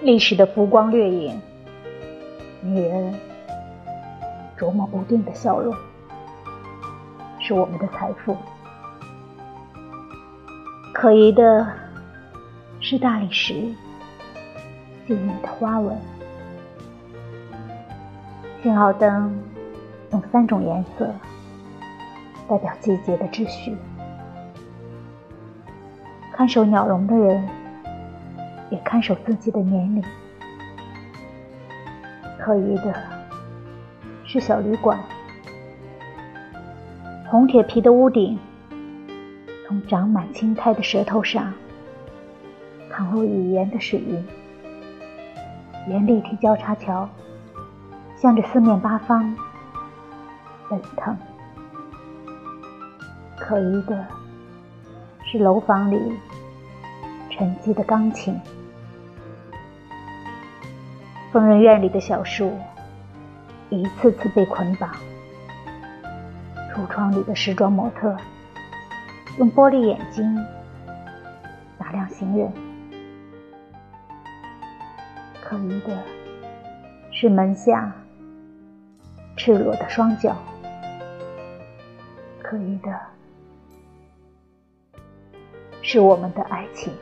历史的浮光掠影，女人琢磨不定的笑容，是我们的财富。可疑的是大理石细腻的花纹。信号灯用三种颜色代表季节的秩序。看守鸟笼的人。也看守自己的年龄。可疑的是小旅馆，红铁皮的屋顶，从长满青苔的舌头上淌入语言的水云，连立体交叉桥向着四面八方奔腾。可疑的是楼房里沉寂的钢琴。疯人院里的小树，一次次被捆绑；橱窗里的时装模特，用玻璃眼睛打量行人。可疑的是门下赤裸的双脚，可疑的是我们的爱情。